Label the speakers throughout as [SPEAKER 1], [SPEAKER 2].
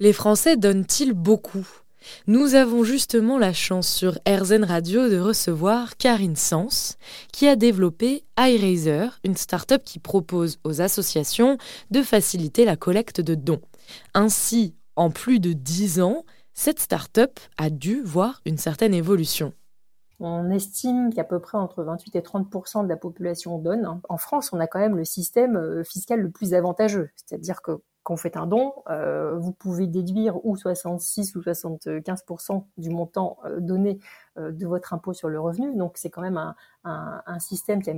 [SPEAKER 1] Les Français donnent-ils beaucoup? Nous avons justement la chance sur RZN Radio de recevoir Karine Sens, qui a développé iRaiser, une start-up qui propose aux associations de faciliter la collecte de dons. Ainsi, en plus de 10 ans, cette start-up a dû voir une certaine évolution.
[SPEAKER 2] On estime qu'à peu près entre 28 et 30% de la population donne. En France, on a quand même le système euh, fiscal le plus avantageux, c'est-à-dire que quand vous un don, euh, vous pouvez déduire ou 66 ou 75% du montant euh, donné euh, de votre impôt sur le revenu. Donc c'est quand même un, système qui a,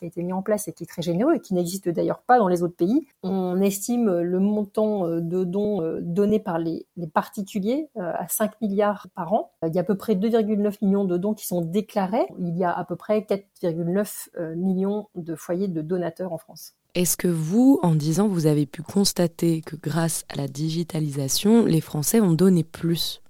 [SPEAKER 2] été mis en place et qui est très généreux et qui n'existe d'ailleurs pas dans les autres pays. On estime le montant de dons donnés par les particuliers à 5 milliards par an. Il y a à peu près 2,9 millions de dons qui sont déclarés. Il y a à peu près 4,9 millions de foyers de donateurs en France.
[SPEAKER 1] Est-ce que vous, en disant, vous avez pu constater que grâce à la digitalisation, les Français ont donné plus?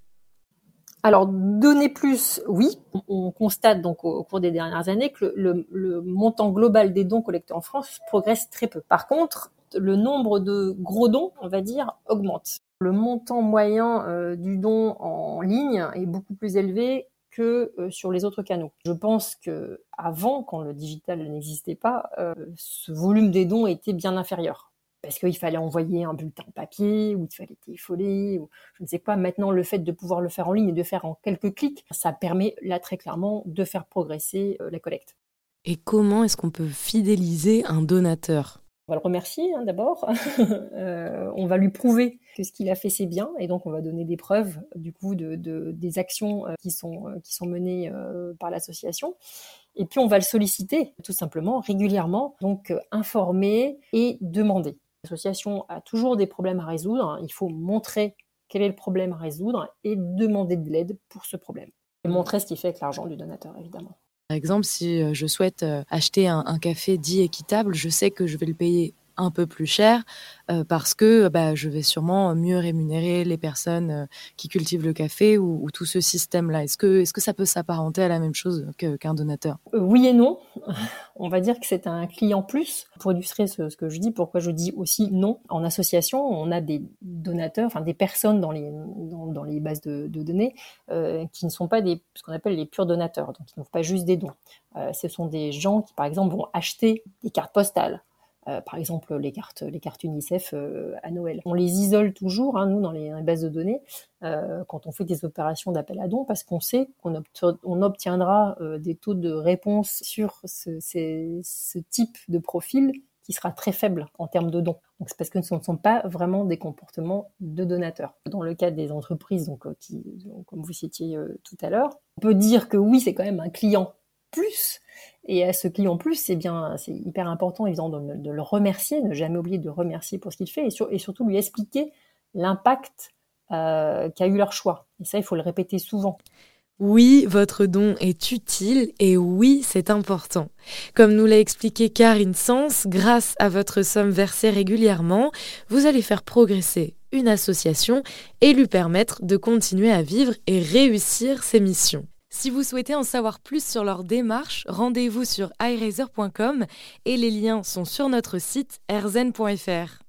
[SPEAKER 2] Alors, donner plus, oui. On constate donc au, cours des dernières années que le, montant global des dons collectés en France progresse très peu. Par contre, le nombre de gros dons, on va dire, augmente. Le montant moyen euh, du don en ligne est beaucoup plus élevé que euh, sur les autres canaux. Je pense que avant, quand le digital n'existait pas, euh, ce volume des dons était bien inférieur parce qu'il fallait envoyer un bulletin papier ou il fallait téléphoner ou je ne sais quoi. Maintenant, le fait de pouvoir le faire en ligne et de faire en quelques clics, ça permet là très clairement de faire progresser euh, la collecte.
[SPEAKER 1] Et comment est-ce qu'on peut fidéliser un donateur?
[SPEAKER 2] On va le remercier hein, d'abord. euh, on va lui prouver que ce qu'il a fait c'est bien, et donc on va donner des preuves du coup de, de des actions euh, qui sont euh, qui sont menées euh, par l'association. Et puis on va le solliciter tout simplement régulièrement, donc informer et demander. L'association a toujours des problèmes à résoudre. Il faut montrer quel est le problème à résoudre et demander de l'aide pour ce problème. Et montrer ce qu'il fait avec l'argent du donateur, évidemment.
[SPEAKER 1] Par exemple, si je souhaite acheter un, café dit équitable, je sais que je vais le payer un peu plus cher euh, parce que bah, je vais sûrement mieux rémunérer les personnes euh, qui cultivent le café ou, tout ce système-là. Est-ce que, est-ce que ça peut s'apparenter à la même chose qu'un donateur?
[SPEAKER 2] Euh, Oui et non. On va dire que c'est un client plus. Pour illustrer ce, que je dis, pourquoi je dis aussi non. En association, on a des donateurs, enfin des personnes dans les, dans, les bases de, données qui ne sont pas des, ce qu'on appelle les purs donateurs, donc qui n'ont pas juste des dons. ce sont des gens qui, par exemple, vont acheter des cartes postales, euh, par exemple les cartes, les cartes UNICEF euh, à Noël. On les isole toujours, hein, nous, dans les, bases de données, euh, quand on fait des opérations d'appel à dons, parce qu'on sait qu'on on obtiendra des taux de réponse sur ce, ce, type de profil qui sera très faible en termes de dons. Donc c'est parce que ce ne sont pas vraiment des comportements de donateurs. Dans le cas des entreprises, donc, qui, comme vous citiez tout à l'heure, on peut dire que oui, c'est quand même un client plus. Et à ce client plus, c'est bien, c'est hyper important évidemment de, le remercier, ne jamais oublier de remercier pour ce qu'il fait et, surtout lui expliquer l'impact euh, qu'a eu leur choix. Et ça, il faut le répéter souvent.
[SPEAKER 1] Oui, votre don est utile et oui, c'est important. Comme nous l'a expliqué Karine Sens, grâce à votre somme versée régulièrement, vous allez faire progresser une association et lui permettre de continuer à vivre et réussir ses missions. Si vous souhaitez en savoir plus sur leur démarche, rendez-vous sur iRaiser.com et les liens sont sur notre site erzen.fr.